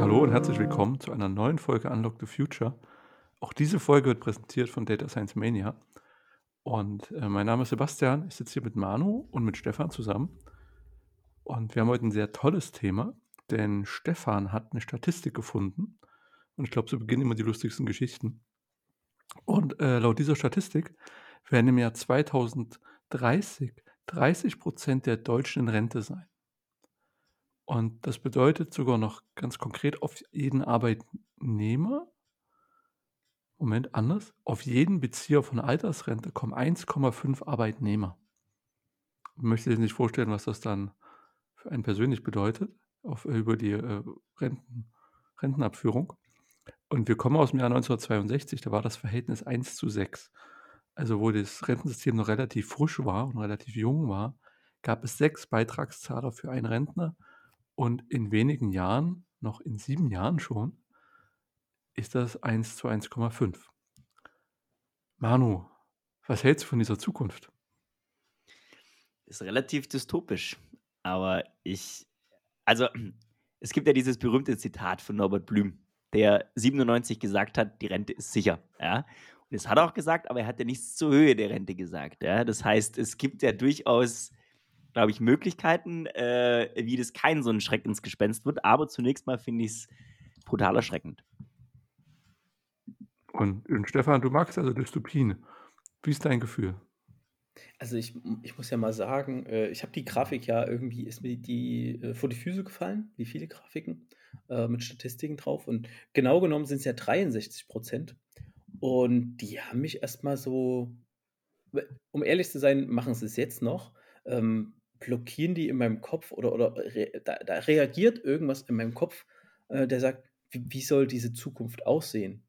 Hallo und herzlich willkommen zu einer neuen Folge Unlock the Future. Auch diese Folge wird präsentiert von Data Science Mania. Und äh, mein Name ist Sebastian. Ich sitze hier mit Manu und mit Stefan zusammen. Und wir haben heute ein sehr tolles Thema, denn Stefan hat eine Statistik gefunden. Und ich glaube, so beginnen immer die lustigsten Geschichten. Und äh, laut dieser Statistik werden im Jahr 2030 30 Prozent der Deutschen in Rente sein. Und das bedeutet sogar noch ganz konkret auf jeden Arbeitnehmer, Moment, anders, auf jeden Bezieher von Altersrente kommen 1,5 Arbeitnehmer. Ich möchte sich nicht vorstellen, was das dann für einen persönlich bedeutet, auf, über die äh, Renten, Rentenabführung. Und wir kommen aus dem Jahr 1962, da war das Verhältnis 1 zu 6. Also wo das Rentensystem noch relativ frisch war und relativ jung war, gab es sechs Beitragszahler für einen Rentner und in wenigen Jahren, noch in sieben Jahren schon, ist das 1 zu 1,5. Manu, was hältst du von dieser Zukunft? Ist relativ dystopisch, aber ich, also es gibt ja dieses berühmte Zitat von Norbert Blüm, der 97 gesagt hat, die Rente ist sicher, ja. Das hat er auch gesagt, aber er hat ja nichts zur Höhe der Rente gesagt, ja. Das heißt, es gibt ja durchaus glaube ich, Möglichkeiten, äh, wie das kein so ein Schreckensgespenst wird. Aber zunächst mal finde ich es brutal erschreckend. Und, und, Stefan, du magst also Dystopien. Wie ist dein Gefühl? Also ich, ich muss ja mal sagen, äh, ich habe die Grafik ja irgendwie, ist mir die äh, vor die Füße gefallen, wie viele Grafiken äh, mit Statistiken drauf. Und genau genommen sind es ja 63 Prozent. Und die haben mich erstmal so, um ehrlich zu sein, machen sie es jetzt noch. Ähm, blockieren die in meinem Kopf oder, oder re, da, da, reagiert irgendwas in meinem Kopf, äh, der sagt, wie, wie, soll diese Zukunft aussehen?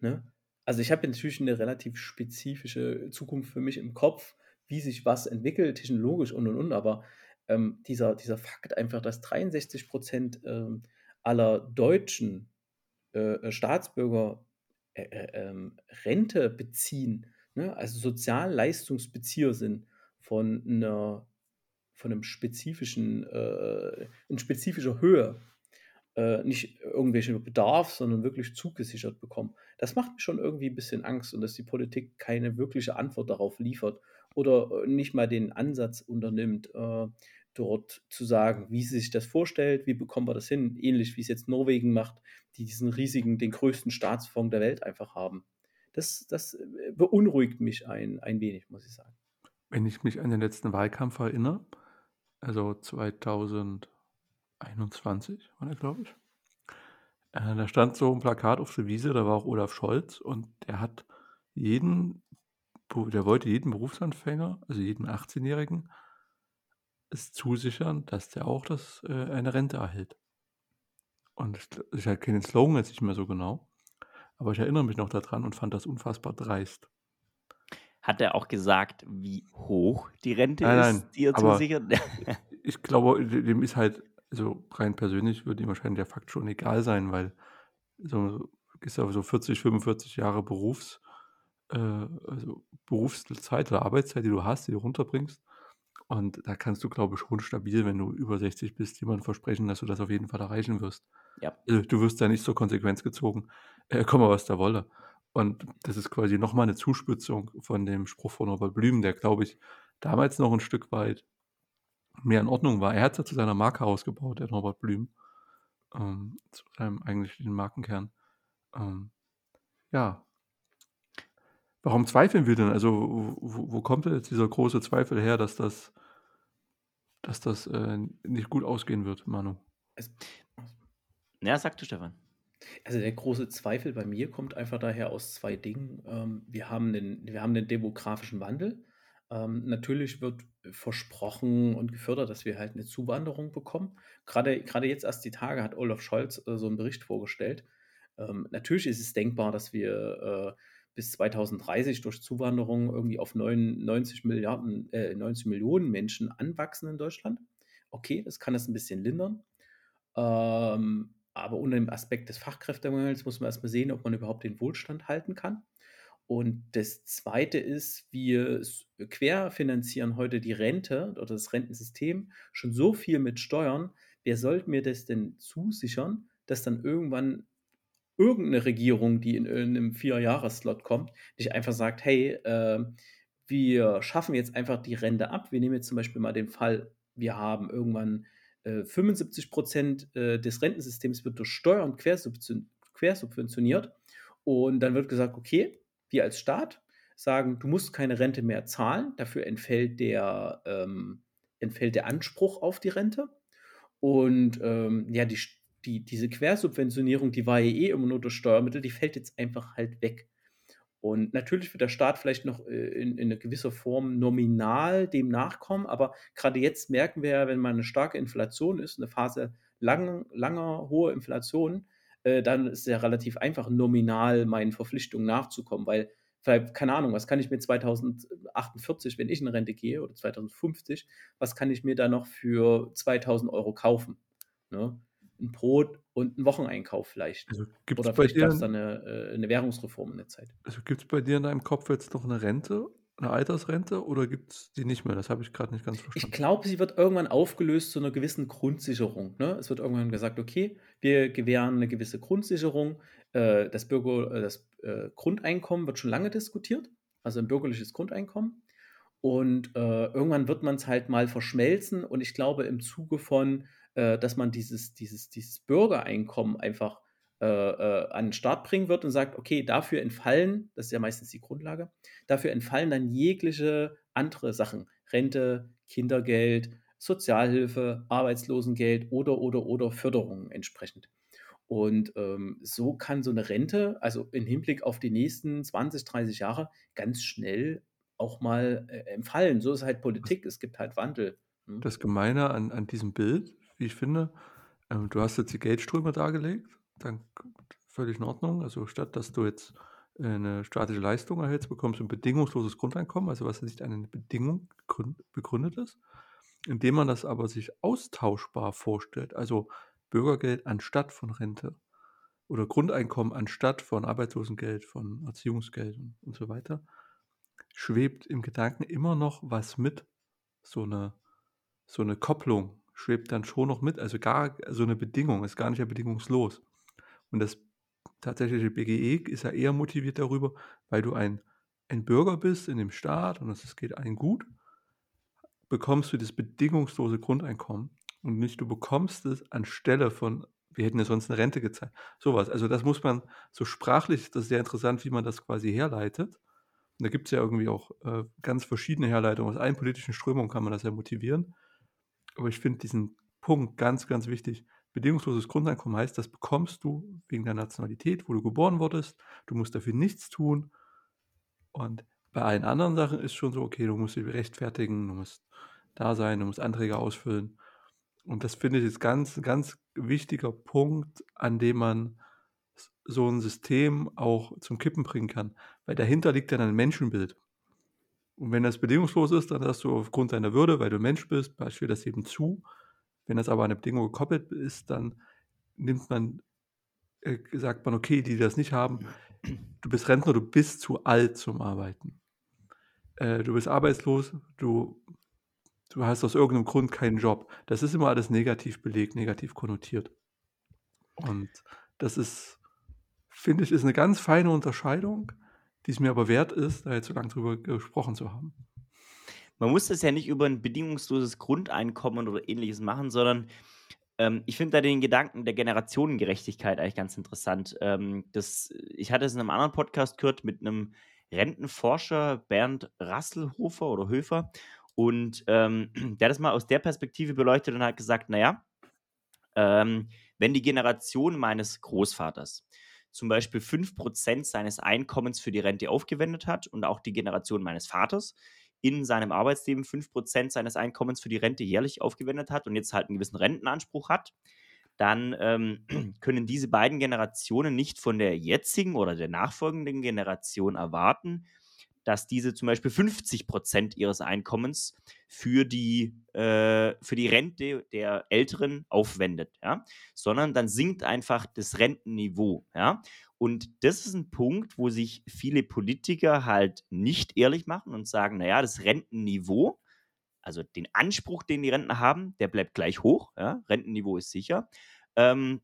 Ne? Also ich habe natürlich eine relativ spezifische Zukunft für mich im Kopf, wie sich was entwickelt, technologisch und und und, aber ähm, dieser, dieser Fakt einfach, dass 63 Prozent ähm, aller deutschen äh, Staatsbürger äh, äh, ähm, Rente beziehen, ne? also Sozialleistungsbezieher sind von einer von einem spezifischen, äh, in spezifischer Höhe äh, nicht irgendwelchen Bedarf, sondern wirklich zugesichert bekommen. Das macht mir schon irgendwie ein bisschen Angst und dass die Politik keine wirkliche Antwort darauf liefert oder äh, nicht mal den Ansatz unternimmt, äh, dort zu sagen, wie sie sich das vorstellt, wie bekommen wir das hin, ähnlich wie es jetzt Norwegen macht, die diesen riesigen, den größten Staatsfonds der Welt einfach haben. Das, das äh, beunruhigt mich ein, ein wenig, muss ich sagen. Wenn ich mich an den letzten Wahlkampf erinnere, also 2021 war der, glaube ich. Äh, da stand so ein Plakat auf der Wiese, da war auch Olaf Scholz und der hat jeden, der wollte jeden Berufsanfänger, also jeden 18-Jährigen, es zusichern, dass der auch das, äh, eine Rente erhält. Und ich, halt kenne den Slogan jetzt nicht mehr so genau, aber ich erinnere mich noch daran und fand das unfassbar dreist. Hat er auch gesagt, wie hoch die Rente nein, ist, die er zusichert? ich glaube, dem ist halt, also rein persönlich würde ihm wahrscheinlich der Fakt schon egal sein, weil so ist ja so 40, 45 Jahre Berufs, äh, also Berufszeit oder Arbeitszeit, die du hast, die du runterbringst. Und da kannst du, glaube ich, schon stabil, wenn du über 60 bist, jemand versprechen, dass du das auf jeden Fall erreichen wirst. Ja. Also, du wirst da nicht so konsequenzgezogen, äh, komme was da wolle. Und das ist quasi nochmal eine Zuspitzung von dem Spruch von Robert Blüm, der, glaube ich, damals noch ein Stück weit mehr in Ordnung war. Er hat es ja zu seiner Marke ausgebaut, der Robert Blüm, ähm, zu seinem eigentlichen Markenkern. Ähm, ja. Warum zweifeln wir denn? Also, wo, wo kommt jetzt dieser große Zweifel her, dass das, dass das äh, nicht gut ausgehen wird, Manu? ja, sagte Stefan. Also der große Zweifel bei mir kommt einfach daher aus zwei Dingen. Ähm, wir haben den, wir haben den demografischen Wandel. Ähm, natürlich wird versprochen und gefördert, dass wir halt eine Zuwanderung bekommen. Gerade, gerade jetzt erst die Tage hat Olaf Scholz äh, so einen Bericht vorgestellt. Ähm, natürlich ist es denkbar, dass wir äh, bis 2030 durch Zuwanderung irgendwie auf 99 Milliarden, äh, 90 Millionen Menschen anwachsen in Deutschland. Okay, das kann das ein bisschen lindern. Ähm, aber unter dem Aspekt des Fachkräftemangels muss man erstmal sehen, ob man überhaupt den Wohlstand halten kann. Und das Zweite ist, wir querfinanzieren heute die Rente oder das Rentensystem schon so viel mit Steuern. Wer sollte mir das denn zusichern, dass dann irgendwann irgendeine Regierung, die in einem Vier-Jahres-Slot kommt, nicht einfach sagt, hey, äh, wir schaffen jetzt einfach die Rente ab. Wir nehmen jetzt zum Beispiel mal den Fall, wir haben irgendwann äh, 75 Prozent äh, des Rentensystems wird durch Steuern quersubventioniert. Und dann wird gesagt, okay, wir als Staat sagen, du musst keine Rente mehr zahlen, dafür entfällt der, ähm, entfällt der Anspruch auf die Rente. Und ähm, ja, die, die, diese Quersubventionierung, die war ja eh immer nur durch Steuermittel, die fällt jetzt einfach halt weg. Und natürlich wird der Staat vielleicht noch äh, in, in einer gewisser Form nominal dem nachkommen, aber gerade jetzt merken wir ja, wenn mal eine starke Inflation ist, eine Phase lang, langer, hoher Inflation, äh, dann ist es ja relativ einfach, nominal meinen Verpflichtungen nachzukommen, weil keine Ahnung, was kann ich mir 2048, wenn ich in Rente gehe, oder 2050, was kann ich mir da noch für 2000 Euro kaufen? Ne? Ein Brot und einen Wocheneinkauf vielleicht. Also Oder vielleicht gab es dann eine, äh, eine Währungsreform in der Zeit. also gibt's bei dir in deinem Kopf jetzt noch eine Rente, eine Altersrente oder gibt es die nicht mehr? Das habe ich gerade nicht ganz Ich verstanden. glaube, sie wird irgendwann aufgelöst zu einer gewissen Grundsicherung. Ne? Es wird irgendwann gesagt, okay, wir gewähren eine gewisse Grundsicherung. Äh, das Bürger, äh, das äh, Grundeinkommen wird schon lange diskutiert, also ein bürgerliches Grundeinkommen. Und äh, irgendwann wird man es halt mal verschmelzen. Und ich glaube, im Zuge von, äh, dass man dieses, dieses, dieses Bürgereinkommen einfach äh, äh, an den Start bringen wird und sagt, okay, dafür entfallen, das ist ja meistens die Grundlage, dafür entfallen dann jegliche andere Sachen. Rente, Kindergeld, Sozialhilfe, Arbeitslosengeld oder, oder, oder Förderungen entsprechend. Und ähm, so kann so eine Rente, also im Hinblick auf die nächsten 20, 30 Jahre, ganz schnell auch mal äh, entfallen. So ist halt Politik, es gibt halt Wandel. Hm? das Gemeine an, an diesem Bild, wie ich finde, ähm, du hast jetzt die Geldströme dargelegt, dann völlig in Ordnung. Also statt dass du jetzt äh, eine staatliche Leistung erhältst, bekommst du ein bedingungsloses Grundeinkommen, also was nicht eine Bedingung gründ- begründet ist, indem man das aber sich austauschbar vorstellt, also Bürgergeld anstatt von Rente oder Grundeinkommen anstatt von Arbeitslosengeld, von Erziehungsgeld und so weiter, schwebt im Gedanken immer noch was mit, so eine, so eine Kopplung schwebt dann schon noch mit, also gar so eine Bedingung, ist gar nicht ja bedingungslos. Und das tatsächliche BGE ist ja eher motiviert darüber, weil du ein, ein Bürger bist in dem Staat und es geht allen gut, bekommst du das bedingungslose Grundeinkommen und nicht du bekommst es anstelle von, wir hätten ja sonst eine Rente gezahlt. Sowas. Also das muss man so sprachlich, das ist sehr interessant, wie man das quasi herleitet. Und da gibt es ja irgendwie auch äh, ganz verschiedene Herleitungen. Aus allen politischen Strömungen kann man das ja motivieren. Aber ich finde diesen Punkt ganz, ganz wichtig. Bedingungsloses Grundeinkommen heißt, das bekommst du wegen der Nationalität, wo du geboren wurdest. Du musst dafür nichts tun. Und bei allen anderen Sachen ist schon so, okay, du musst dich rechtfertigen, du musst da sein, du musst Anträge ausfüllen. Und das finde ich ist ganz, ganz wichtiger Punkt, an dem man so ein System auch zum Kippen bringen kann. Weil dahinter liegt dann ein Menschenbild. Und wenn das bedingungslos ist, dann hast du aufgrund deiner Würde, weil du Mensch bist, steht das eben zu. Wenn das aber an eine Bedingung gekoppelt ist, dann nimmt man, äh, sagt man, okay, die das nicht haben, du bist Rentner, du bist zu alt zum Arbeiten. Äh, du bist arbeitslos, du, du hast aus irgendeinem Grund keinen Job. Das ist immer alles negativ belegt, negativ konnotiert. Und das ist, finde ich, ist eine ganz feine Unterscheidung, die es mir aber wert ist, da jetzt so lange drüber gesprochen zu haben. Man muss das ja nicht über ein bedingungsloses Grundeinkommen oder ähnliches machen, sondern ähm, ich finde da den Gedanken der Generationengerechtigkeit eigentlich ganz interessant. Ähm, das, ich hatte es in einem anderen Podcast gehört mit einem Rentenforscher, Bernd Rasselhofer oder Höfer, und ähm, der hat das mal aus der Perspektive beleuchtet und hat gesagt, naja, ähm, wenn die Generation meines Großvaters zum Beispiel 5% seines Einkommens für die Rente aufgewendet hat und auch die Generation meines Vaters in seinem Arbeitsleben 5% seines Einkommens für die Rente jährlich aufgewendet hat und jetzt halt einen gewissen Rentenanspruch hat, dann ähm, können diese beiden Generationen nicht von der jetzigen oder der nachfolgenden Generation erwarten, dass diese zum Beispiel 50 Prozent ihres Einkommens für die, äh, für die Rente der Älteren aufwendet, ja? sondern dann sinkt einfach das Rentenniveau. Ja? Und das ist ein Punkt, wo sich viele Politiker halt nicht ehrlich machen und sagen, naja, das Rentenniveau, also den Anspruch, den die Rentner haben, der bleibt gleich hoch. Ja? Rentenniveau ist sicher. Ähm,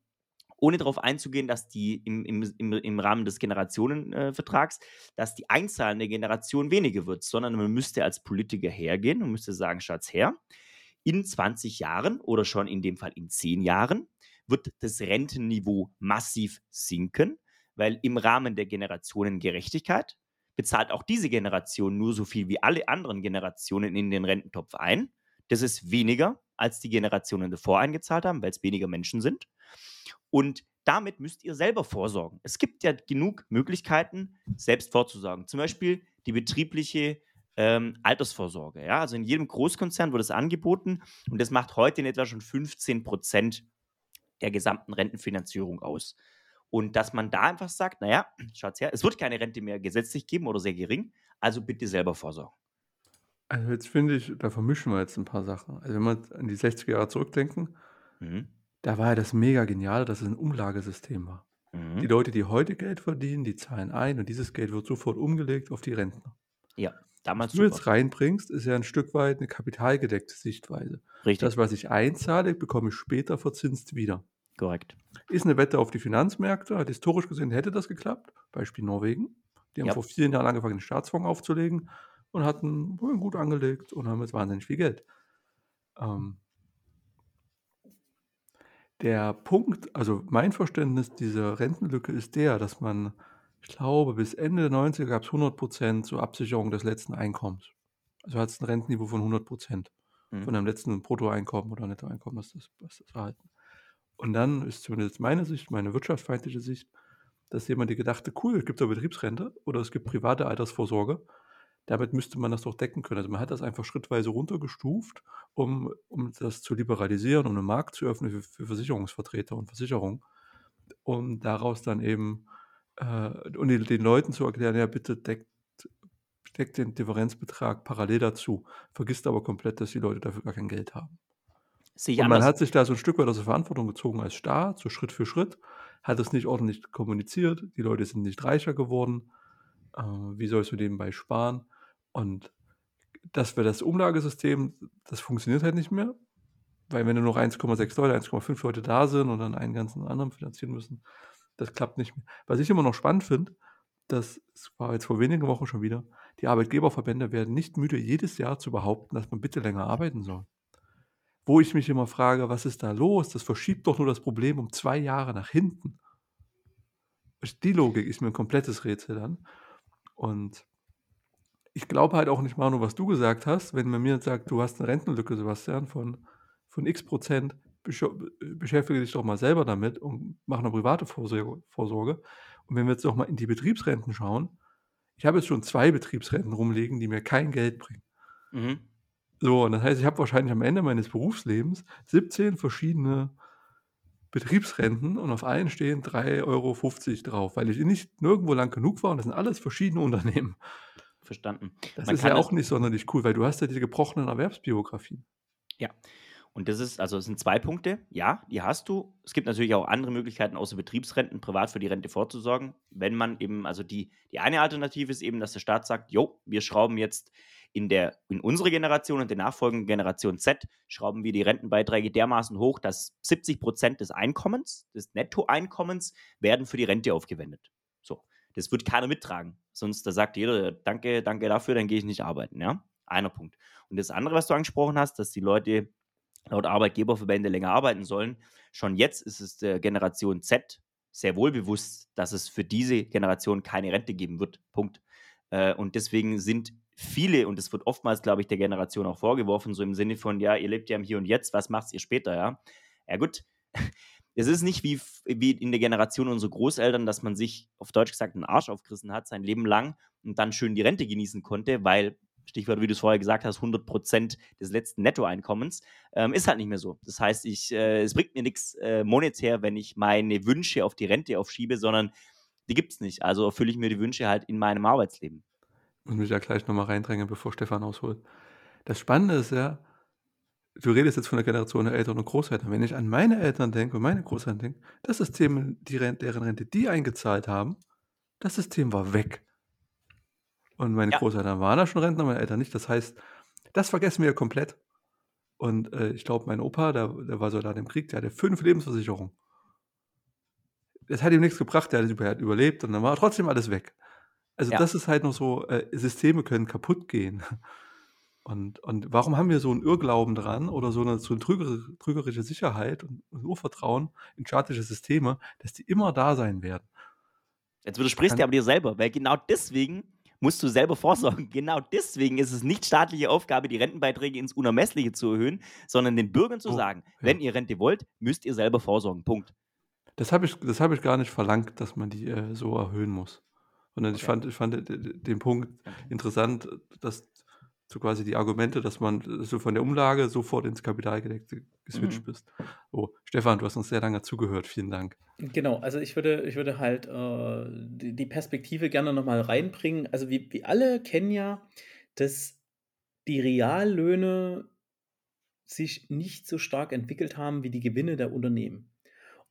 ohne darauf einzugehen, dass die im, im, im, Rahmen des Generationenvertrags, äh, dass die Einzahl der Generation weniger wird, sondern man müsste als Politiker hergehen und müsste sagen, Schatz her, in 20 Jahren oder schon in dem Fall in 10 Jahren wird das Rentenniveau massiv sinken, weil im Rahmen der Generationengerechtigkeit bezahlt auch diese Generation nur so viel wie alle anderen Generationen in den Rententopf ein. Das ist weniger, als die Generationen davor eingezahlt haben, weil es weniger Menschen sind. Und damit müsst ihr selber vorsorgen. Es gibt ja genug Möglichkeiten, selbst vorzusorgen. Zum Beispiel die betriebliche ähm, Altersvorsorge. Ja? Also in jedem Großkonzern wird es angeboten und das macht heute in etwa schon 15 Prozent der gesamten Rentenfinanzierung aus. Und dass man da einfach sagt, naja, schaut's her, es wird keine Rente mehr gesetzlich geben oder sehr gering, also bitte selber vorsorgen. Also jetzt finde ich, da vermischen wir jetzt ein paar Sachen. Also wenn wir an die 60er Jahre zurückdenken, mhm. Da war ja das mega genial, dass es ein Umlagesystem war. Mhm. Die Leute, die heute Geld verdienen, die zahlen ein und dieses Geld wird sofort umgelegt auf die Rentner. Ja, damals Was du jetzt reinbringst, ist ja ein Stück weit eine kapitalgedeckte Sichtweise. Richtig. Das, was ich einzahle, bekomme ich später verzinst wieder. Korrekt. Ist eine Wette auf die Finanzmärkte. Hat historisch gesehen hätte das geklappt. Beispiel Norwegen. Die haben ja. vor vielen Jahren angefangen, den Staatsfonds aufzulegen und hatten gut angelegt und haben jetzt wahnsinnig viel Geld. Ähm, der Punkt, also mein Verständnis dieser Rentenlücke ist der, dass man, ich glaube, bis Ende der 90er gab es 100% zur Absicherung des letzten Einkommens. Also hat es ein Rentenniveau von 100% mhm. von einem letzten Bruttoeinkommen oder Nettoeinkommen, was das, was das erhalten. Und dann ist zumindest meine Sicht, meine wirtschaftsfeindliche Sicht, dass jemand die gedachte, cool, es gibt da Betriebsrente oder es gibt private Altersvorsorge damit müsste man das doch decken können. Also man hat das einfach schrittweise runtergestuft, um, um das zu liberalisieren, um einen Markt zu öffnen für, für Versicherungsvertreter und Versicherungen. Und daraus dann eben äh, und den, den, Leuten zu erklären, ja, bitte deckt, deckt den Differenzbetrag parallel dazu. Vergisst aber komplett, dass die Leute dafür gar kein Geld haben. und man hat sich da so ein Stück weit aus der Verantwortung gezogen als Staat, so Schritt für Schritt, hat es nicht ordentlich kommuniziert, die Leute sind nicht reicher geworden. Äh, wie sollst du nebenbei sparen? Und dass wir das Umlagesystem, das funktioniert halt nicht mehr, weil wenn nur noch 1,6 Leute, 1,5 Leute da sind und dann einen ganzen anderen finanzieren müssen, das klappt nicht mehr. Was ich immer noch spannend finde, das war jetzt vor wenigen Wochen schon wieder, die Arbeitgeberverbände werden nicht müde, jedes Jahr zu behaupten, dass man bitte länger arbeiten soll. Wo ich mich immer frage, was ist da los? Das verschiebt doch nur das Problem um zwei Jahre nach hinten. Die Logik ist mir ein komplettes Rätsel dann. Und ich glaube halt auch nicht, Manu, was du gesagt hast, wenn man mir sagt, du hast eine Rentenlücke, Sebastian, von, von x Prozent, beschäftige dich doch mal selber damit und mach eine private Vorsorge. Und wenn wir jetzt doch mal in die Betriebsrenten schauen, ich habe jetzt schon zwei Betriebsrenten rumliegen, die mir kein Geld bringen. Mhm. So, und das heißt, ich habe wahrscheinlich am Ende meines Berufslebens 17 verschiedene Betriebsrenten und auf allen stehen 3,50 Euro drauf, weil ich nicht nirgendwo lang genug war und das sind alles verschiedene Unternehmen verstanden. Das Man ist ja auch nicht sonderlich cool, weil du hast ja diese gebrochenen Erwerbsbiografien. Ja. Und das ist, also es sind zwei Punkte. Ja, die hast du. Es gibt natürlich auch andere Möglichkeiten, außer Betriebsrenten privat für die Rente vorzusorgen. Wenn man eben, also die, die eine Alternative ist eben, dass der Staat sagt, jo, wir schrauben jetzt in der, in unsere Generation und der nachfolgenden Generation Z, schrauben wir die Rentenbeiträge dermaßen hoch, dass 70 Prozent des Einkommens, des Nettoeinkommens, werden für die Rente aufgewendet. Das wird keiner mittragen. Sonst da sagt jeder, danke, danke dafür, dann gehe ich nicht arbeiten. Ja? Einer Punkt. Und das andere, was du angesprochen hast, dass die Leute laut Arbeitgeberverbände länger arbeiten sollen. Schon jetzt ist es der Generation Z sehr wohl bewusst, dass es für diese Generation keine Rente geben wird. Punkt. Äh, und deswegen sind viele, und es wird oftmals, glaube ich, der Generation auch vorgeworfen, so im Sinne von, ja, ihr lebt ja im Hier und Jetzt, was macht ihr später, ja? Ja, gut, es ist nicht wie, wie in der Generation unserer Großeltern, dass man sich auf Deutsch gesagt einen Arsch aufgerissen hat, sein Leben lang und dann schön die Rente genießen konnte, weil, Stichwort, wie du es vorher gesagt hast, 100 Prozent des letzten Nettoeinkommens, ähm, ist halt nicht mehr so. Das heißt, ich, äh, es bringt mir nichts äh, monetär, wenn ich meine Wünsche auf die Rente aufschiebe, sondern die gibt es nicht. Also erfülle ich mir die Wünsche halt in meinem Arbeitsleben. muss mich da gleich nochmal reindrängen, bevor Stefan ausholt. Das Spannende ist ja, du redest jetzt von der Generation der Eltern und Großeltern. Wenn ich an meine Eltern denke und meine Großeltern denke, das System, die Rente, deren Rente die eingezahlt haben, das System war weg. Und meine Ja. Großeltern waren da schon Rentner, meine Eltern nicht. Das heißt, das vergessen wir komplett. Und äh, ich glaube, mein Opa, der, der war Soldat im Krieg, der hatte fünf Lebensversicherungen. Das hat ihm nichts gebracht, der hat, über- er hat überlebt und dann war trotzdem alles weg. Also Ja. das ist halt noch so, äh, Systeme können kaputt gehen. Und, und warum haben wir so einen Irrglauben dran oder so eine, so eine trüger, trügerische Sicherheit und, Urvertrauen in staatliche Systeme, dass die immer da sein werden? Jetzt widersprichst du aber dir selber, weil genau deswegen musst du selber vorsorgen. Genau deswegen ist es nicht staatliche Aufgabe, die Rentenbeiträge ins Unermessliche zu erhöhen, sondern den Bürgern zu Oh, sagen, ja. wenn ihr Rente wollt, müsst ihr selber vorsorgen. Punkt. Das habe ich, das hab ich gar nicht verlangt, dass man die äh, so erhöhen muss. Sondern ich Okay. fand, ich fand d- d- den Punkt interessant, dass so quasi die Argumente, dass man so von der Umlage sofort ins Kapitalgedeckte geswitcht Mhm. bist. Oh, Stefan, du hast uns sehr lange zugehört. Vielen Dank. Genau, also ich würde, ich würde halt äh, die, die Perspektive gerne nochmal reinbringen. Also wir, wir alle kennen ja, dass die Reallöhne sich nicht so stark entwickelt haben wie die Gewinne der Unternehmen.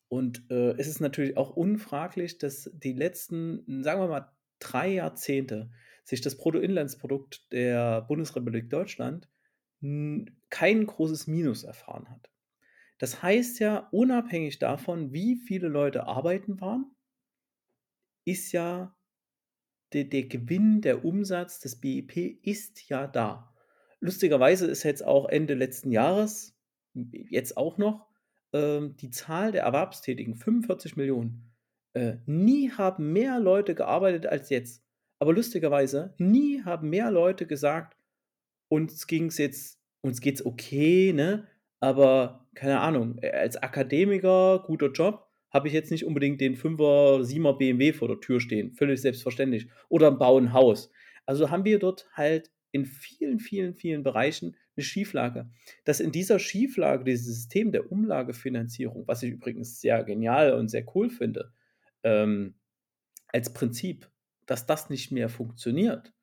Und äh, es ist natürlich auch unfraglich, dass die letzten, sagen wir mal, drei Jahrzehnte sich das Bruttoinlandsprodukt der Bundesrepublik Deutschland kein großes Minus erfahren hat. Das heißt ja, unabhängig davon, wie viele Leute arbeiten waren, ist ja der, der Gewinn, der Umsatz des BIP ist ja da. Lustigerweise ist jetzt auch Ende letzten Jahres, jetzt auch noch, ähm, die Zahl der Erwerbstätigen, 45 Millionen. Äh, nie haben mehr Leute gearbeitet als jetzt. Aber lustigerweise, nie haben mehr Leute gesagt, uns ging es jetzt, uns geht's okay, ne? Aber keine Ahnung, als Akademiker, guter Job, habe ich jetzt nicht unbedingt den 5er, 7er BMW vor der Tür stehen. Völlig selbstverständlich. Oder bauen ein Haus. Also haben wir dort halt in vielen, vielen, vielen Bereichen eine Schieflage. Dass in dieser Schieflage, dieses System der Umlagefinanzierung, was ich übrigens sehr genial und sehr cool finde, ähm, als Prinzip, dass das nicht mehr funktioniert,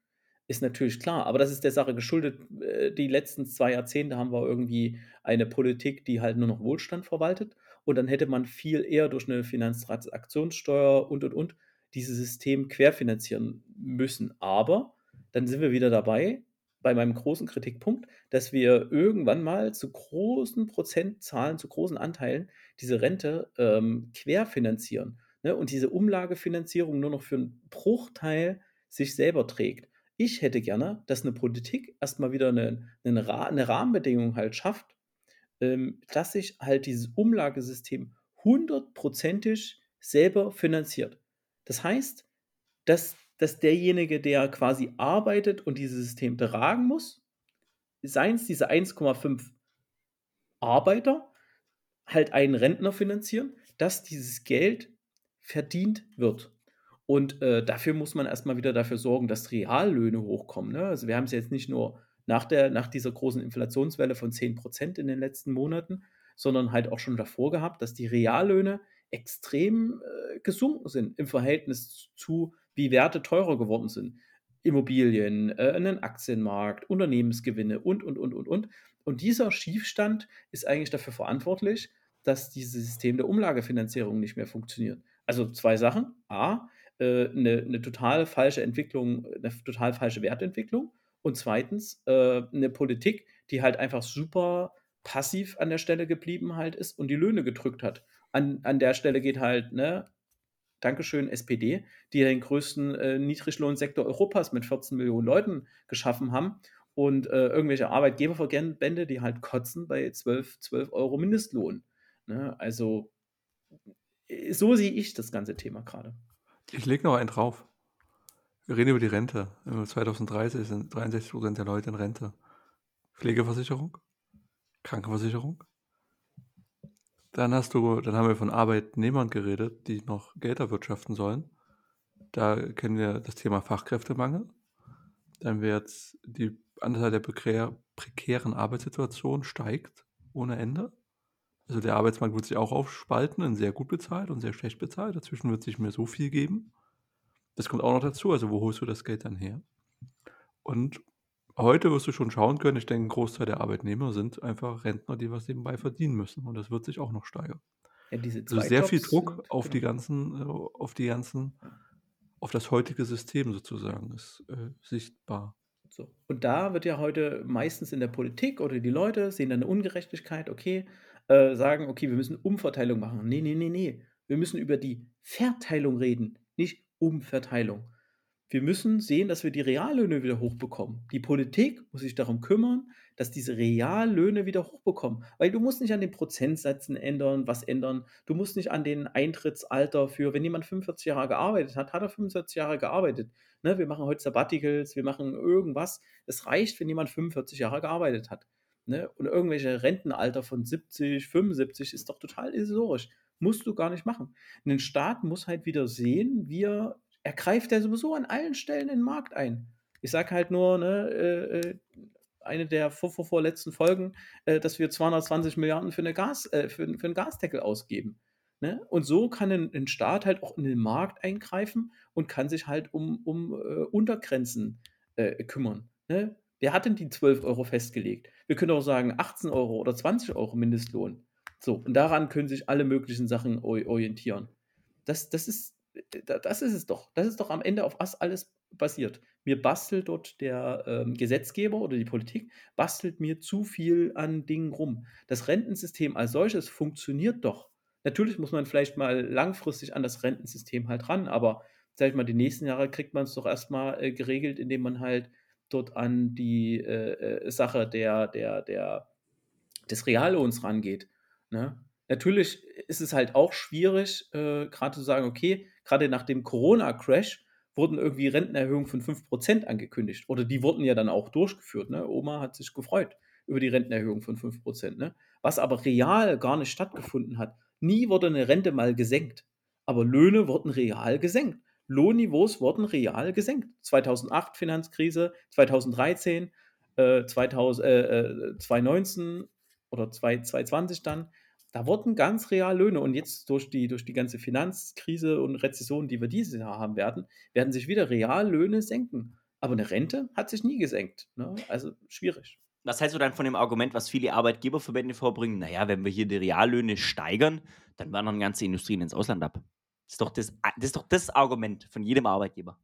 ist natürlich klar. Aber das ist der Sache geschuldet. äh, Die letzten zwei Jahrzehnte haben wir irgendwie eine Politik, die halt nur noch Wohlstand verwaltet. Und dann hätte man viel eher durch eine Finanztransaktionssteuer und und und dieses System querfinanzieren müssen. Aber dann sind wir wieder dabei bei meinem großen Kritikpunkt, dass wir irgendwann mal zu großen Prozentzahlen, zu großen Anteilen diese Rente ähm, querfinanzieren ne? und diese Umlagefinanzierung nur noch für einen Bruchteil sich selber trägt. Ich hätte gerne, dass eine Politik erstmal wieder eine, eine, eine Rahmenbedingung halt schafft, ähm, dass sich halt dieses Umlagesystem hundertprozentig selber finanziert. Das heißt, dass, dass derjenige, der quasi arbeitet und dieses System tragen muss, seien es diese 1,5 Arbeiter, halt einen Rentner finanzieren, dass dieses Geld verdient wird. Und äh, dafür muss man erstmal wieder dafür sorgen, dass Reallöhne hochkommen. Ne? Also wir haben es jetzt nicht nur nach, der, nach dieser großen Inflationswelle von 10% in den letzten Monaten, sondern halt auch schon davor gehabt, dass die Reallöhne extrem äh, gesunken sind im Verhältnis zu, wie Werte teurer geworden sind. Immobilien, äh, einen Aktienmarkt, Unternehmensgewinne und, und, und, und, und. Und dieser Schiefstand ist eigentlich dafür verantwortlich, dass dieses System der Umlagefinanzierung nicht mehr funktioniert. Also zwei Sachen. A, äh, eine, eine total falsche Entwicklung, eine total falsche Wertentwicklung. Und zweitens, äh, eine Politik, die halt einfach super passiv an der Stelle geblieben halt ist und die Löhne gedrückt hat. An, an der Stelle geht halt, ne, Dankeschön, SPD, die den größten äh, Niedriglohnsektor Europas mit 14 Millionen Leuten geschaffen haben und äh, irgendwelche Arbeitgeberverbände, die halt kotzen bei 12, 12 Euro Mindestlohn. Ne? Also äh, so sehe ich das ganze Thema gerade. Ich lege noch einen drauf. Wir reden über die Rente. 2030 sind 63 Prozent der Leute in Rente. Pflegeversicherung, Krankenversicherung. Dann hast du, dann haben wir von Arbeitnehmern geredet, die noch Geld erwirtschaften sollen. Da kennen wir das Thema Fachkräftemangel. Dann wird die Anzahl der prekär, prekären Arbeitssituationen steigt ohne Ende. Also der Arbeitsmarkt wird sich auch aufspalten in sehr gut bezahlt und sehr schlecht bezahlt. Dazwischen wird sich mehr so viel geben. Das kommt auch noch dazu. Also wo holst du das Geld dann her? Und heute wirst du schon schauen können, ich denke, ein Großteil der Arbeitnehmer sind einfach Rentner, die was nebenbei verdienen müssen. Und das wird sich auch noch steigern. Ja, Also sehr viel Zweijobs Druck sind, auf die genau. ganzen, äh, auf die ganzen, auf das heutige System sozusagen ist äh, sichtbar. So. Und da wird ja heute meistens in der Politik oder die Leute sehen dann eine Ungerechtigkeit, okay, äh, sagen, okay, wir müssen Umverteilung machen. Nee, nee, nee, nee. Wir müssen über die Verteilung reden, nicht Umverteilung. Wir müssen sehen, dass wir die Reallöhne wieder hochbekommen. Die Politik muss sich darum kümmern, dass diese Reallöhne wieder hochbekommen. Weil du musst nicht an den Prozentsätzen ändern, was ändern. Du musst nicht an den Eintrittsalter für, wenn jemand 45 Jahre gearbeitet hat, hat er 45 Jahre gearbeitet. Ne, wir machen heute Sabbaticals, wir machen irgendwas. Es reicht, wenn jemand 45 Jahre gearbeitet hat. Ne? Und irgendwelche Rentenalter von 70, 75 ist doch total illusorisch. Musst du gar nicht machen. Ein Staat muss halt wieder sehen, wie er, er greift ja sowieso an allen Stellen den Markt ein. Ich sage halt nur, ne, äh, äh, eine der vor, vor, vorletzten Folgen, äh, dass wir 220 Milliarden für, eine Gas, äh, für, für einen Gasdeckel ausgeben. Ne? Und so kann ein, ein Staat halt auch in den Markt eingreifen und kann sich halt um, um äh, Untergrenzen äh, kümmern. Ne? Wer hat denn die 12 Euro festgelegt? Wir können auch sagen 18 Euro oder 20 Euro Mindestlohn. So, und daran können sich alle möglichen Sachen ori- orientieren. Das, das, ist, äh, da- das ist es doch. Das ist doch am Ende auf was alles basiert. Mir bastelt dort der ähm, Gesetzgeber oder die Politik, bastelt mir zu viel an Dingen rum. Das Rentensystem als solches funktioniert doch. Natürlich muss man vielleicht mal langfristig an das Rentensystem halt ran, aber sag ich mal, die nächsten Jahre kriegt man es doch erstmal äh, geregelt, indem man halt dort an die äh, äh, Sache der, der, der, des Reallohns rangeht. Ne? Natürlich ist es halt auch schwierig, äh, gerade zu sagen, okay, gerade nach dem Corona-Crash wurden irgendwie Rentenerhöhungen von 5% angekündigt. Oder die wurden ja dann auch durchgeführt. Ne? Oma hat sich gefreut über die Rentenerhöhung von 5%. Ne? Was aber real gar nicht stattgefunden hat. Nie wurde eine Rente mal gesenkt. Aber Löhne wurden real gesenkt. Lohnniveaus wurden real gesenkt. 2008 Finanzkrise, 2013, äh, 2000, äh, äh, 2019 oder 2020 dann, da wurden ganz real Löhne und jetzt durch die, durch die ganze Finanzkrise und Rezession, die wir dieses Jahr haben werden, werden sich wieder Reallöhne senken. Aber eine Rente hat sich nie gesenkt. Ne? Also schwierig. Was hältst du dann von dem Argument, was viele Arbeitgeberverbände vorbringen? Naja, wenn wir hier die Reallöhne steigern, dann wandern ganze Industrien ins Ausland ab. Das ist doch das, das, ist doch das Argument von jedem Arbeitgeber.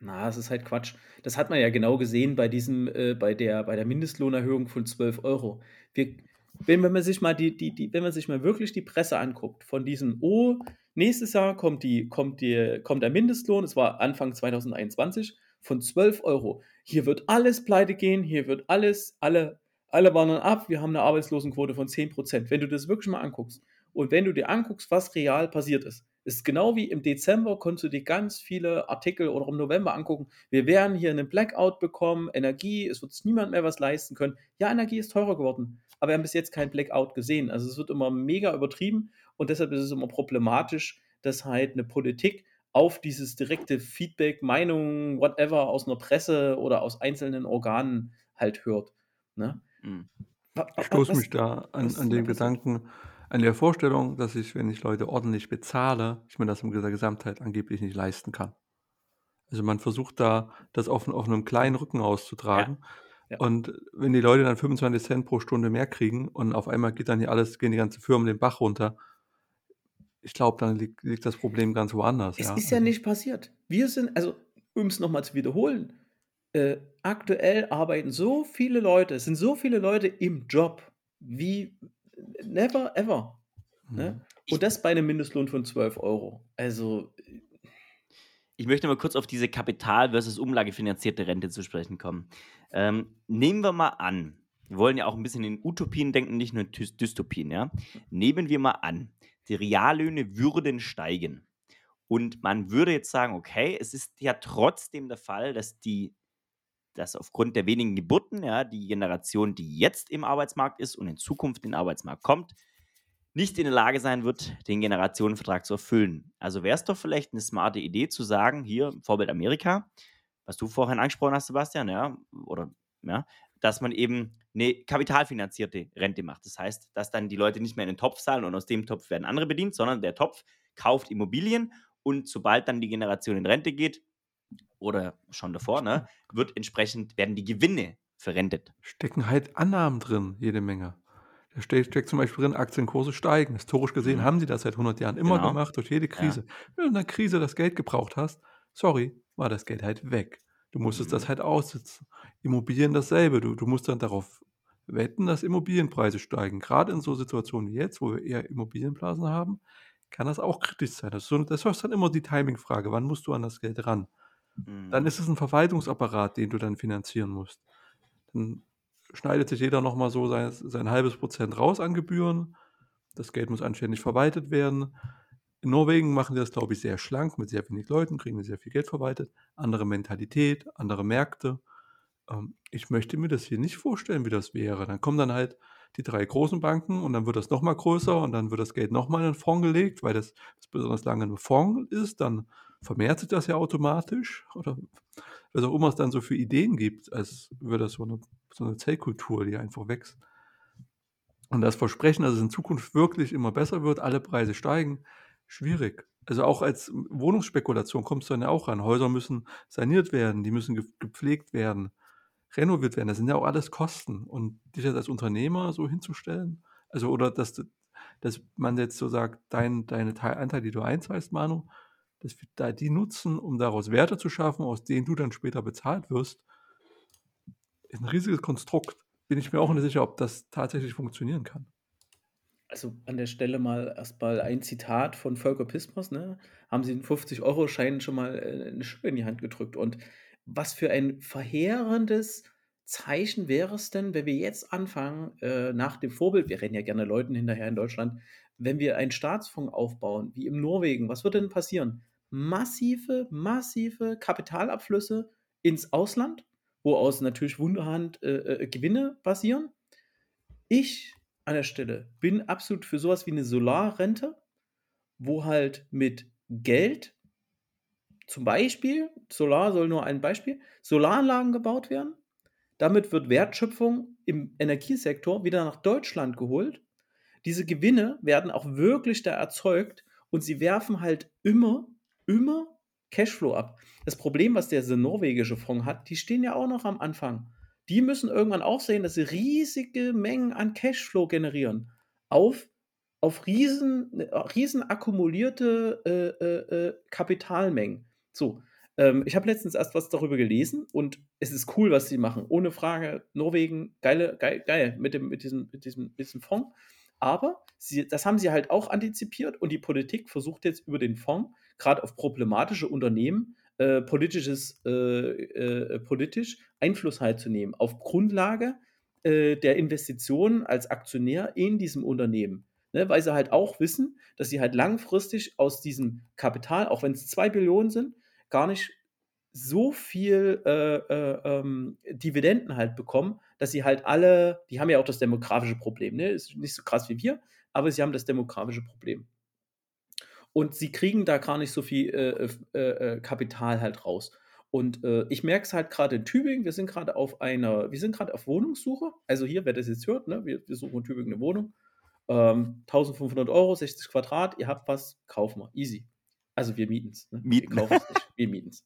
Na, das ist halt Quatsch. Das hat man ja genau gesehen bei diesem, äh, bei der, bei der Mindestlohnerhöhung von 12 Euro. Wir, wenn, wenn man sich mal die, die, die, wenn man sich mal wirklich die Presse anguckt, von diesem, oh, nächstes Jahr kommt die, kommt die, kommt der Mindestlohn, es war Anfang 2021, von 12 Euro. Hier wird alles pleite gehen, hier wird alles, alle, alle wandern ab, wir haben eine Arbeitslosenquote von 10%. Wenn du das wirklich mal anguckst und wenn du dir anguckst, was real passiert ist, ist genau wie im Dezember konntest du dir ganz viele Artikel oder im November angucken. Wir werden hier einen Blackout bekommen, Energie, es wird sich niemand mehr was leisten können. Ja, Energie ist teurer geworden, aber wir haben bis jetzt keinen Blackout gesehen. Also es wird immer mega übertrieben und deshalb ist es immer problematisch, dass halt eine Politik auf dieses direkte Feedback, Meinung, whatever aus einer Presse oder aus einzelnen Organen halt hört. Ne? Mhm. Ich stoße mich da an, an den Gedanken, an der Vorstellung, dass ich, wenn ich Leute ordentlich bezahle, ich mir das in der Gesamtheit angeblich nicht leisten kann. Also man versucht da, das auf, auf einem kleinen Rücken auszutragen. Ja. Ja. Und wenn die Leute dann 25 Cent pro Stunde mehr kriegen und auf einmal geht dann hier alles, gehen die ganze Firmen den Bach runter, ich glaube, dann liegt, liegt, das Problem ganz woanders. Es ja. ist ja nicht passiert. Wir sind, also um es nochmal zu wiederholen, äh, aktuell arbeiten so viele Leute, es sind so viele Leute im Job wie never ever. Mhm. Ne? Und das bei einem Mindestlohn von 12 Euro. Also. Ich möchte mal kurz auf diese Kapital- versus Umlagefinanzierte Rente zu sprechen kommen. Ähm, nehmen wir mal an, wir wollen ja auch ein bisschen in Utopien denken, nicht nur in Dy- Dystopien, ja. Nehmen wir mal an, die Reallöhne würden steigen. Und man würde jetzt sagen, okay, es ist ja trotzdem der Fall, dass die, dass aufgrund der wenigen Geburten, ja, die Generation, die jetzt im Arbeitsmarkt ist und in Zukunft in den Arbeitsmarkt kommt, nicht in der Lage sein wird, den Generationenvertrag zu erfüllen. Also wäre es doch vielleicht eine smarte Idee zu sagen, hier Vorbild Amerika, was du vorhin angesprochen hast, Sebastian, ja, oder ja, dass man eben eine kapitalfinanzierte Rente macht. Das heißt, dass dann die Leute nicht mehr in den Topf zahlen und aus dem Topf werden andere bedient, sondern der Topf kauft Immobilien und sobald dann die Generation in Rente geht, oder schon davor, ne, wird entsprechend, werden die Gewinne verrentet. Stecken halt Annahmen drin, jede Menge. Da steckt, steckt zum Beispiel drin, Aktienkurse steigen. Historisch gesehen Mhm. haben die das seit 100 Jahren immer Genau. gemacht, durch jede Ja. Krise. Wenn du in einer Krise das Geld gebraucht hast, sorry, war das Geld halt weg. Du musstest das Mhm. halt aussitzen. Immobilien dasselbe. Du, du musst dann darauf wetten, dass Immobilienpreise steigen. Gerade in so Situationen wie jetzt, wo wir eher Immobilienblasen haben, kann das auch kritisch sein. Das ist, so, das ist dann immer die Timing-Frage. Wann musst du an das Geld ran? Dann Mhm. ist es ein Verwaltungsapparat, den du dann finanzieren musst. Dann schneidet sich jeder nochmal so sein, sein halbes Prozent raus an Gebühren. Das Geld muss anständig verwaltet werden. In Norwegen machen die das, glaube ich, sehr schlank, mit sehr wenig Leuten, kriegen sehr viel Geld verwaltet. Andere Mentalität, andere Märkte. Ähm, ich möchte mir das hier nicht vorstellen, wie das wäre. Dann kommen dann halt die drei großen Banken und dann wird das nochmal größer und dann wird das Geld nochmal in den Fonds gelegt, weil das, das besonders lange ein Fonds ist. Dann vermehrt sich das ja automatisch oder was auch immer es dann so für Ideen gibt, als würde das so eine, so eine Zellkultur, die einfach wächst. Und das Versprechen, dass es in Zukunft wirklich immer besser wird, alle Preise steigen, schwierig. Also auch als Wohnungsspekulation kommst du dann ja auch ran. Häuser müssen saniert werden, die müssen ge- gepflegt werden, renoviert werden. Das sind ja auch alles Kosten. Und dich jetzt als Unternehmer so hinzustellen, also oder dass, dass man jetzt so sagt, dein, deine Teil, Anteile, die du einzahlst, Manu, dass wir da die nutzen, um daraus Werte zu schaffen, aus denen du dann später bezahlt wirst, ist ein riesiges Konstrukt. Bin ich mir auch nicht sicher, ob das tatsächlich funktionieren kann. Also an der Stelle mal erstmal ein Zitat von Volker Pispers, ne? Haben Sie einen 50-Euro-Schein schon mal äh, eine Schippe in die Hand gedrückt? Und was für ein verheerendes Zeichen wäre es denn, wenn wir jetzt anfangen, äh, nach dem Vorbild, wir rennen ja gerne Leuten hinterher in Deutschland, wenn wir einen Staatsfonds aufbauen, wie im Norwegen, was würde denn passieren? Massive, massive Kapitalabflüsse ins Ausland, wo aus natürlich Wunderhand äh, äh, Gewinne basieren. Ich an der Stelle bin absolut für sowas wie eine Solarrente, wo halt mit Geld, zum Beispiel, Solar soll nur ein Beispiel, Solaranlagen gebaut werden. Damit wird Wertschöpfung im Energiesektor wieder nach Deutschland geholt. Diese Gewinne werden auch wirklich da erzeugt und sie werfen halt immer, immer Cashflow ab. Das Problem, was der norwegische Fonds hat, die stehen ja auch noch am Anfang die müssen irgendwann auch sehen, dass sie riesige Mengen an Cashflow generieren. Auf, auf riesen, riesen akkumulierte äh, äh, Kapitalmengen. So, ähm, ich habe letztens erst was darüber gelesen und es ist cool, was sie machen. Ohne Frage, Norwegen, geile, geil, geil mit, dem, mit, diesem, mit, diesem, mit diesem Fonds. Aber sie, das haben sie halt auch antizipiert und die Politik versucht jetzt über den Fonds, gerade auf problematische Unternehmen, äh, politisches, äh, äh, politisch Einfluss halt zu nehmen, auf Grundlage äh, der Investitionen als Aktionär in diesem Unternehmen. Ne, weil sie halt auch wissen, dass sie halt langfristig aus diesem Kapital, auch wenn es zwei Billionen sind, gar nicht so viel äh, äh, ähm, Dividenden halt bekommen, dass sie halt alle, die haben ja auch das demografische Problem, ne? Ist nicht so krass wie wir, aber sie haben das demografische Problem und sie kriegen da gar nicht so viel äh, äh, äh, Kapital halt raus. Und äh, ich merke es halt gerade in Tübingen, wir sind gerade auf einer, wir sind gerade auf Wohnungssuche. Also hier, wer das jetzt hört, ne, wir, wir suchen in Tübingen eine Wohnung. Ähm, 1500 Euro, 60 Quadrat, ihr habt was, kaufen wir. Easy. Also wir mieten es. Ne? Mieten. Wir wir mieten es.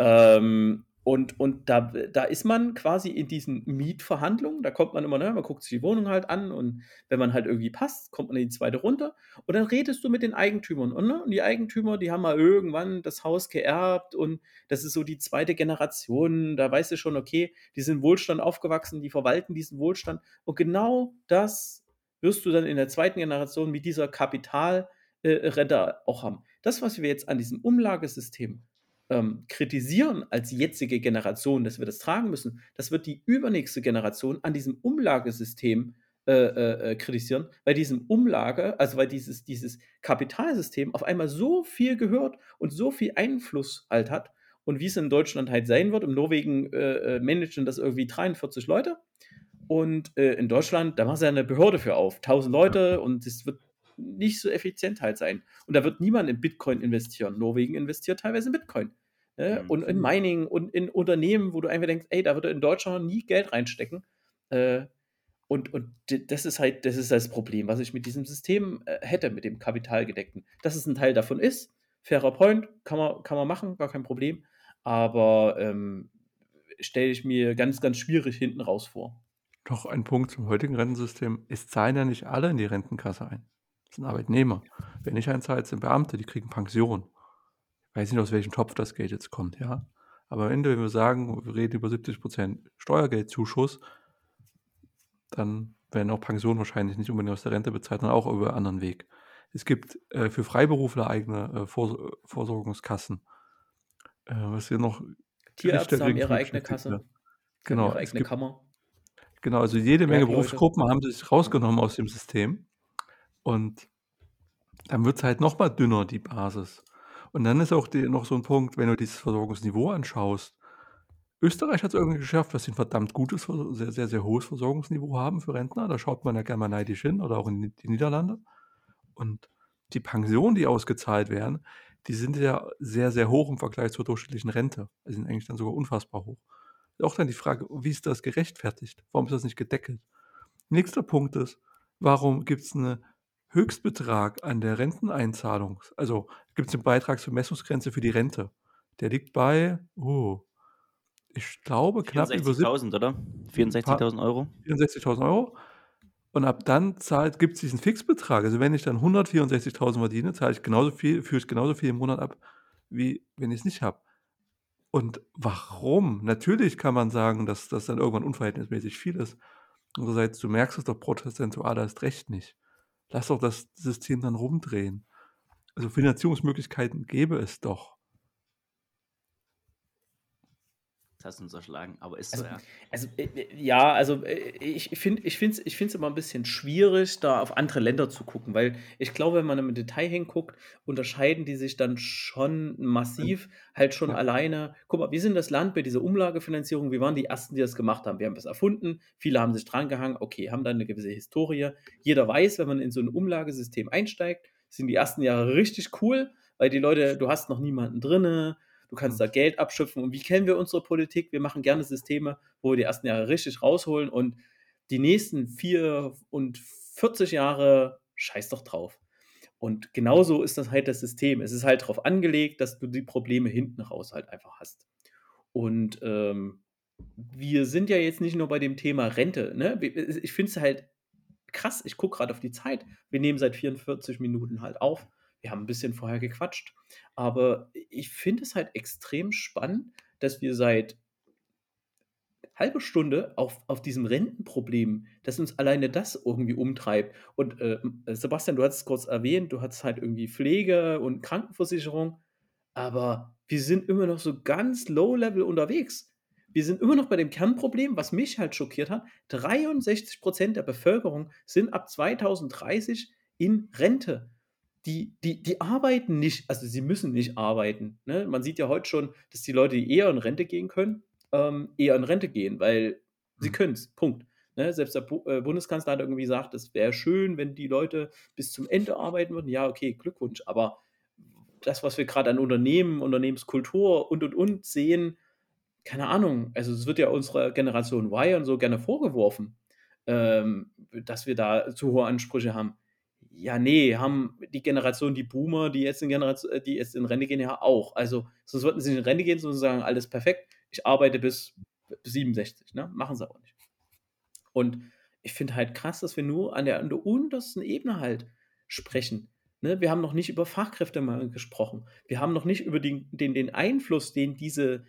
Ähm, und, und da, da ist man quasi in diesen Mietverhandlungen, da kommt man immer, ne, man guckt sich die Wohnung halt an und wenn man halt irgendwie passt, kommt man in die zweite runter und dann redest du mit den Eigentümern. Und, ne, und die Eigentümer, die haben mal irgendwann das Haus geerbt und das ist so die zweite Generation, da weißt du schon, okay, die sind Wohlstand aufgewachsen, die verwalten diesen Wohlstand und genau das wirst du dann in der zweiten Generation mit dieser Kapitalrente äh, auch haben. Das, was wir jetzt an diesem Umlagesystem ähm, kritisieren als jetzige Generation, dass wir das tragen müssen, das wird die übernächste Generation an diesem Umlagesystem äh, äh, kritisieren, weil diesem Umlage, also weil dieses, dieses Kapitalsystem auf einmal so viel gehört und so viel Einfluss halt hat und wie es in Deutschland halt sein wird. Im Norwegen äh, managen das irgendwie 43 Leute und äh, in Deutschland, da machen sie eine Behörde für auf, 1000 Leute und es wird nicht so effizient halt sein. Und da wird niemand in Bitcoin investieren. Norwegen investiert teilweise in Bitcoin. Ne? Mhm. Und in Mining und in Unternehmen, wo du einfach denkst, ey, da würde in Deutschland nie Geld reinstecken. Äh, und, und das ist halt, das ist das Problem, was ich mit diesem System äh, hätte, mit dem Kapitalgedeckten. Dass es ein Teil davon ist, fairer Point, kann man, kann man machen, gar kein Problem. aber ähm, stelle ich mir ganz, ganz schwierig hinten raus vor. Noch ein Punkt zum heutigen Rentensystem. Es zahlen ja nicht alle in die Rentenkasse ein. Das sind Arbeitnehmer. Wer nicht einzahlt, sind Beamte, die kriegen Pension. Ich weiß nicht, aus welchem Topf das Geld jetzt kommt, ja. Aber am Ende, wenn wir sagen, wir reden über 70% Steuergeldzuschuss, dann werden auch Pensionen wahrscheinlich nicht unbedingt aus der Rente bezahlt, sondern auch über einen anderen Weg. Es gibt äh, für Freiberufler eigene äh, Vor Vorsorgungskassen. Äh, was hier noch Tierärzte haben ihre eigene Kasse. Genau. Ihre eigene Kammer. Genau, also jede Menge Berufsgruppen haben sich rausgenommen aus dem System. Und dann wird es halt nochmal dünner, die Basis. Und dann ist auch die, noch so ein Punkt, wenn du dieses Versorgungsniveau anschaust. Österreich hat es irgendwie geschafft, dass sie ein verdammt gutes, sehr, sehr, sehr hohes Versorgungsniveau haben für Rentner. Da schaut man ja gerne mal neidisch hin oder auch in die Niederlande. Und die Pensionen, die ausgezahlt werden, die sind ja sehr, sehr hoch im Vergleich zur durchschnittlichen Rente. Die sind eigentlich dann sogar unfassbar hoch. Auch dann die Frage, wie ist das gerechtfertigt? Warum ist das nicht gedeckelt? Nächster Punkt ist, warum gibt es einen Höchstbetrag an der Renteneinzahlung? Also gibt es eine Beitragsvermessungsgrenze für die Rente. Der liegt bei, oh, ich glaube knapp über 64.000, oder? 64.000 Euro? 64.000 Euro. Und ab dann zahlt, gibt es diesen Fixbetrag. Also wenn ich dann 164.000 verdiene, zahle ich genauso viel, führe ich genauso viel im Monat ab, wie wenn ich es nicht habe. Und warum? Natürlich kann man sagen, dass das dann irgendwann unverhältnismäßig viel ist. Andererseits, du merkst es doch prozentual erst recht nicht. Lass doch das System dann rumdrehen. Also Finanzierungsmöglichkeiten gäbe es doch. Du uns erschlagen, aber ist also, so, ja. Also, äh, äh, ja, also äh, ich finde es ich ich immer ein bisschen schwierig, da auf andere Länder zu gucken, weil ich glaube, wenn man im Detail hinguckt, unterscheiden die sich dann schon massiv, halt schon ja. alleine. Guck mal, wir sind das Land bei dieser Umlagefinanzierung, wir waren die Ersten, die das gemacht haben. Wir haben das erfunden, viele haben sich drangehangen, okay, haben dann eine gewisse Historie. Jeder weiß, wenn man in so ein Umlagesystem einsteigt, sind die ersten Jahre richtig cool, weil die Leute, du hast noch niemanden drinne, du kannst da Geld abschöpfen. Und wie kennen wir unsere Politik? Wir machen gerne Systeme, wo wir die ersten Jahre richtig rausholen und die nächsten vier und 40 Jahre scheiß doch drauf. Und genauso ist das halt das System. Es ist halt darauf angelegt, dass du die Probleme hinten raus halt einfach hast. Und ähm, wir sind ja jetzt nicht nur bei dem Thema Rente. Ne? Ich finde es halt krass. Ich gucke gerade auf die Zeit. Wir nehmen seit 44 Minuten halt auf wir haben ein bisschen vorher gequatscht. Aber ich finde es halt extrem spannend, dass wir seit halbe Stunde auf, auf diesem Rentenproblem, dass uns alleine das irgendwie umtreibt. Und äh, Sebastian, du hast es kurz erwähnt, du hast halt irgendwie Pflege und Krankenversicherung, aber wir sind immer noch so ganz low-level unterwegs. Wir sind immer noch bei dem Kernproblem, was mich halt schockiert hat. 63 Prozent der Bevölkerung sind ab 2030 in Rente die, die, die arbeiten nicht, also sie müssen nicht arbeiten. Ne? Man sieht ja heute schon, dass die Leute, die eher in Rente gehen können, ähm, eher in Rente gehen, weil sie mhm. können es. Punkt. Ne? Selbst der Bu äh, Bundeskanzler hat irgendwie gesagt, es wäre schön, wenn die Leute bis zum Ende arbeiten würden. Ja, okay, Glückwunsch. Aber das, was wir gerade an Unternehmen, Unternehmenskultur und und und sehen, keine Ahnung. Also es wird ja unserer Generation Y und so gerne vorgeworfen, ähm, dass wir da zu hohe Ansprüche haben ja, nee, haben die Generation, die Boomer, die jetzt in Generation, die jetzt in Rente gehen, ja auch. Also, sonst sollten sie in Rente gehen, sondern sagen, alles perfekt, ich arbeite bis, bis 67, ne? Machen sie aber nicht. Und ich finde halt krass, dass wir nur an der, an der untersten Ebene halt sprechen. Ne? Wir haben noch nicht über Fachkräftemangel gesprochen. Wir haben noch nicht über den, den, den Einfluss, den diese,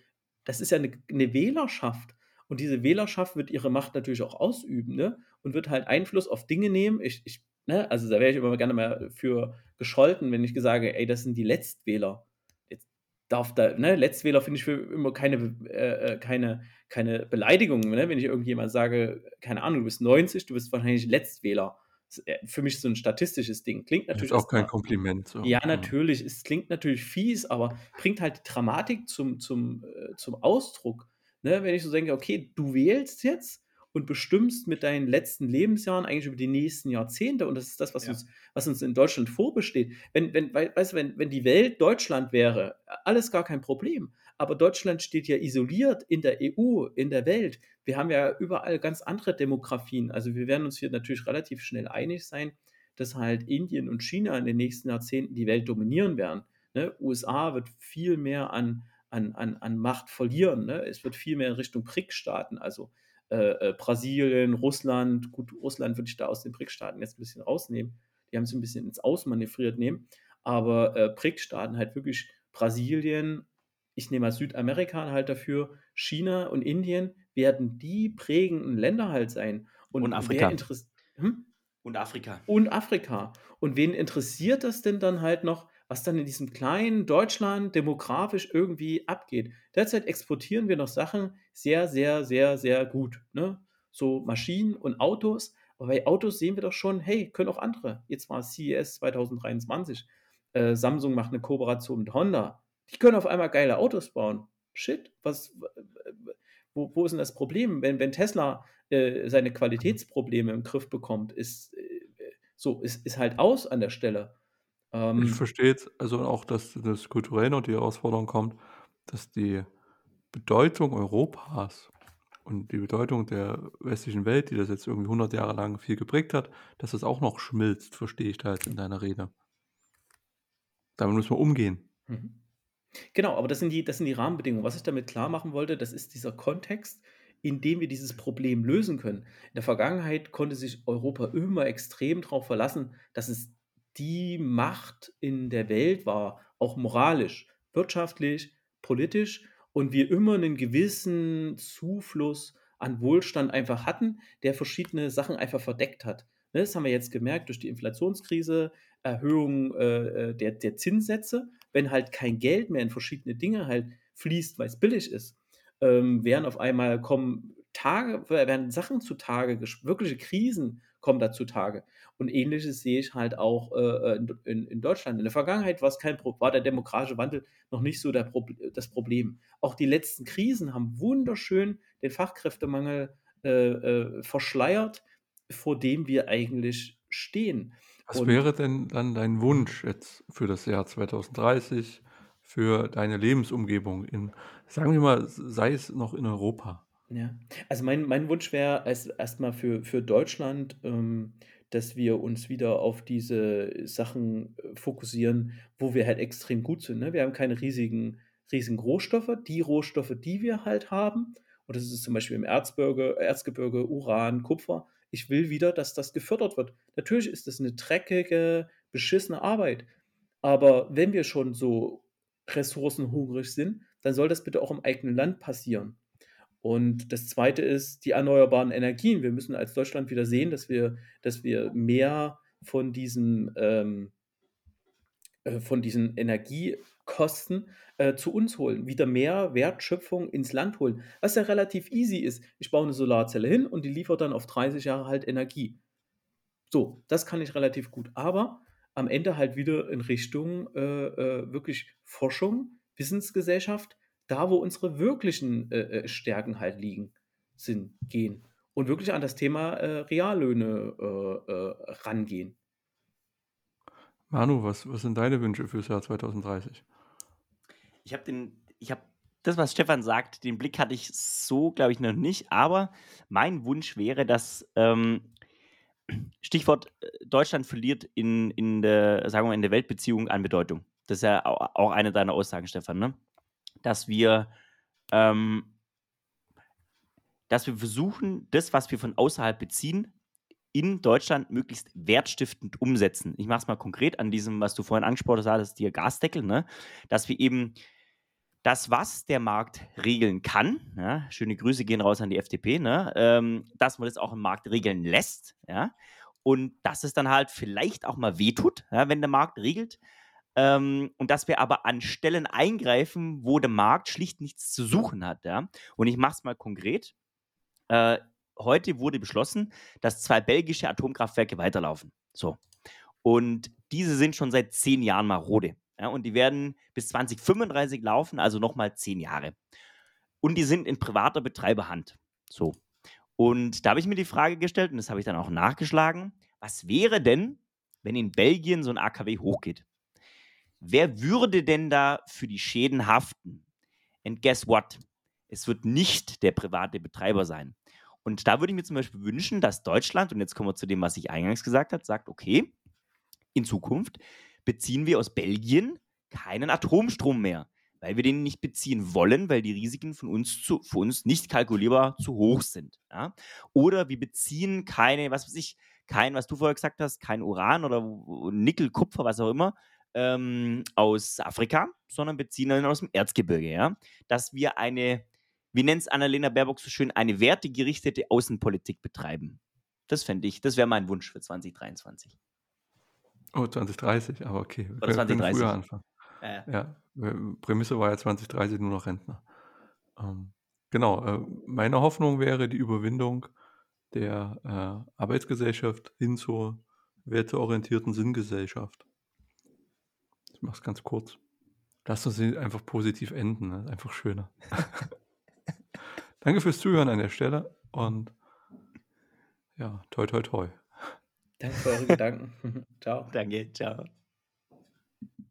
das ist ja eine, eine Wählerschaft. Und diese Wählerschaft wird ihre Macht natürlich auch ausüben, ne? Und wird halt Einfluss auf Dinge nehmen. Ich, ich ne, also da wäre ich immer gerne mal für gescholten, wenn ich sage, ey, das sind die Letztwähler. Jetzt darf da, ne, Letztwähler finde ich für immer keine, äh, äh, keine, keine Beleidigung, ne? wenn ich irgendjemand sage, keine Ahnung, du bist 90, du bist wahrscheinlich Letztwähler. Äh, für mich so ein statistisches Ding. Klingt natürlich. Das ist auch kein Kompliment. So. Ja, natürlich. Es klingt natürlich fies, aber bringt halt die Dramatik zum, zum, äh, zum Ausdruck. Ne? Wenn ich so denke, okay, du wählst jetzt und bestimmst mit deinen letzten Lebensjahren eigentlich über die nächsten Jahrzehnte. Und das ist das, was, ja. uns, was uns in Deutschland vorbesteht. Wenn, wenn, weißt du, wenn, wenn die Welt Deutschland wäre, alles gar kein Problem. Aber Deutschland steht ja isoliert in der EU, in der Welt. Wir haben ja überall ganz andere Demografien. Also wir werden uns hier natürlich relativ schnell einig sein, dass halt Indien und China in den nächsten Jahrzehnten die Welt dominieren werden. Ne? USA wird viel mehr an, an, an, an Macht verlieren. Ne? Es wird viel mehr in Richtung BRIC-Staaten, also äh, äh, Brasilien, Russland, gut, Russland würde ich da aus den BRIC-Staaten jetzt ein bisschen rausnehmen. Die haben es ein bisschen ins Ausmanövriert nehmen. Aber äh, BRIC-Staaten halt wirklich Brasilien, ich nehme mal Südamerika halt dafür, China und Indien werden die prägenden Länder halt sein. Und, und Afrika. Hm? Und Afrika. Und Afrika. Und wen interessiert das denn dann halt noch, was dann in diesem kleinen Deutschland demografisch irgendwie abgeht? Derzeit exportieren wir noch Sachen sehr, sehr, sehr, sehr gut. Ne? So Maschinen und Autos. Aber bei Autos sehen wir doch schon, hey, können auch andere. Jetzt war CES 2023. Äh, Samsung macht eine Kooperation mit Honda. Die können auf einmal geile Autos bauen. Shit, was, wo, wo ist denn das Problem? Wenn, wenn Tesla äh, seine Qualitätsprobleme im Griff bekommt, ist äh, so, ist, ist halt aus an der Stelle. Ähm, ich verstehe jetzt also auch, dass das kulturell noch die Herausforderung kommt, dass die Bedeutung Europas und die Bedeutung der westlichen Welt, die das jetzt irgendwie 100 Jahre lang viel geprägt hat, dass das auch noch schmilzt, verstehe ich da jetzt in deiner Rede. Damit müssen wir umgehen. Mhm. Genau, aber das sind die das sind die Rahmenbedingungen. Was ich damit klar machen wollte, das ist dieser Kontext, in dem wir dieses Problem lösen können. In der Vergangenheit konnte sich Europa immer extrem darauf verlassen, dass es die Macht in der Welt war, auch moralisch, wirtschaftlich, politisch und wir immer einen gewissen Zufluss an Wohlstand einfach hatten, der verschiedene Sachen einfach verdeckt hat. Ne, das haben wir jetzt gemerkt durch die Inflationskrise, Erhöhung äh, äh, der, der Zinssätze wenn halt kein Geld mehr in verschiedene Dinge halt fließt, weil es billig ist, ähm, werden auf einmal kommen Tage, werden Sachen zutage, wirkliche Krisen kommen da zutage. Und ähnliches sehe ich halt auch äh, in, in, Deutschland. In der Vergangenheit war es kein war der demografische Wandel noch nicht so Pro das Problem. Auch die letzten Krisen haben wunderschön den Fachkräftemangel äh, äh, verschleiert, vor dem wir eigentlich stehen. Was Und wäre denn dann dein Wunsch jetzt für das Jahr 2030, für deine Lebensumgebung in, sagen wir mal, sei es noch in Europa? Ja, also mein, mein Wunsch wäre erstmal für, für Deutschland, ähm, dass wir uns wieder auf diese Sachen äh, fokussieren, wo wir halt extrem gut sind. Ne? Wir haben keine riesigen, riesigen Rohstoffe. Die Rohstoffe, die wir halt haben, und das ist zum Beispiel im Erzgebirge, Erzgebirge Uran, Kupfer, ich will wieder, dass das gefördert wird. Natürlich ist das eine dreckige, beschissene Arbeit. Aber wenn wir schon so ressourcenhungrig sind, dann soll das bitte auch im eigenen Land passieren. Und das Zweite ist die erneuerbaren Energien. Wir müssen als Deutschland wieder sehen, dass wir, dass wir mehr von diesen, ähm, äh, von diesen Energiekosten äh, zu uns holen, wieder mehr Wertschöpfung ins Land holen, was ja relativ easy ist. Ich baue eine Solarzelle hin und die liefert dann auf 30 Jahre halt Energie. So, das kann ich relativ gut. Aber am Ende halt wieder in Richtung äh, äh, wirklich Forschung, Wissensgesellschaft, da wo unsere wirklichen äh, äh Stärken halt liegen, sind, gehen. Und wirklich an das Thema äh, Reallöhne äh, rangehen. Manu, was, was sind deine Wünsche fürs Jahr 2030? Ich habe den, ich habe das, was Stefan sagt, den Blick hatte ich so, glaube ich, noch nicht. Aber mein Wunsch wäre, dass ähm, Stichwort äh, Deutschland verliert in, in der, sagen wir in der Weltbeziehung an Bedeutung. Das ist ja auch eine deiner Aussagen, Stefan, ne? Dass wir, ähm, dass wir versuchen, das, was wir von außerhalb beziehen, in Deutschland möglichst wertstiftend umsetzen. Ich mache es mal konkret an diesem, was du vorhin angesprochen hast, das ist der Gasdeckel, ne? dass wir eben das, was der Markt regeln kann, ja, schöne Grüße gehen raus an die FDP, ne, ähm, dass man das auch im Markt regeln lässt, ja, und dass es dann halt vielleicht auch mal wehtut, ja, wenn der Markt regelt, ähm, und dass wir aber an Stellen eingreifen, wo der Markt schlicht nichts zu suchen hat, ja. Und ich mache es mal konkret. Äh, heute wurde beschlossen, dass zwei belgische Atomkraftwerke weiterlaufen. So. Und diese sind schon seit zehn Jahren marode. Ja, und die werden bis 2035 laufen, also nochmal zehn Jahre. Und die sind in privater Betreiberhand. So. Und da habe ich mir die Frage gestellt, und das habe ich dann auch nachgeschlagen, was wäre denn, wenn in Belgien so ein AKW hochgeht? Wer würde denn da für die Schäden haften? And guess what? Es wird nicht der private Betreiber sein. Und da würde ich mir zum Beispiel wünschen, dass Deutschland, und jetzt kommen wir zu dem, was ich eingangs gesagt habe, sagt, okay, in Zukunft beziehen wir aus Belgien keinen Atomstrom mehr. weil wir den nicht beziehen wollen, weil die Risiken von uns zu, für uns nicht kalkulierbar zu hoch sind. Ja? Oder wir beziehen keine, was weiß ich, kein, was du vorher gesagt hast, kein Uran oder Nickel, Kupfer, was auch immer, ähm, aus Afrika, sondern beziehen ihn aus dem Erzgebirge. Ja? Dass wir eine, wie nennt es Annalena Baerbock so schön, eine wertegerichtete Außenpolitik betreiben. Das fände ich, das wäre mein Wunsch für 2023. Oh, 2030, aber okay. Wir Oder 2030. früher anfangen. Ja, ja. ja, Prämisse war ja 2030 nur noch Rentner. Ähm, genau, äh, meine Hoffnung wäre die Überwindung der äh, Arbeitsgesellschaft hin zur werteorientierten Sinngesellschaft. Ich mache es ganz kurz. Lass uns einfach positiv enden, ne? einfach schöner. Danke fürs Zuhören an der Stelle und ja, toi toi toi. Danke für eure Gedanken. ciao. Danke, ciao.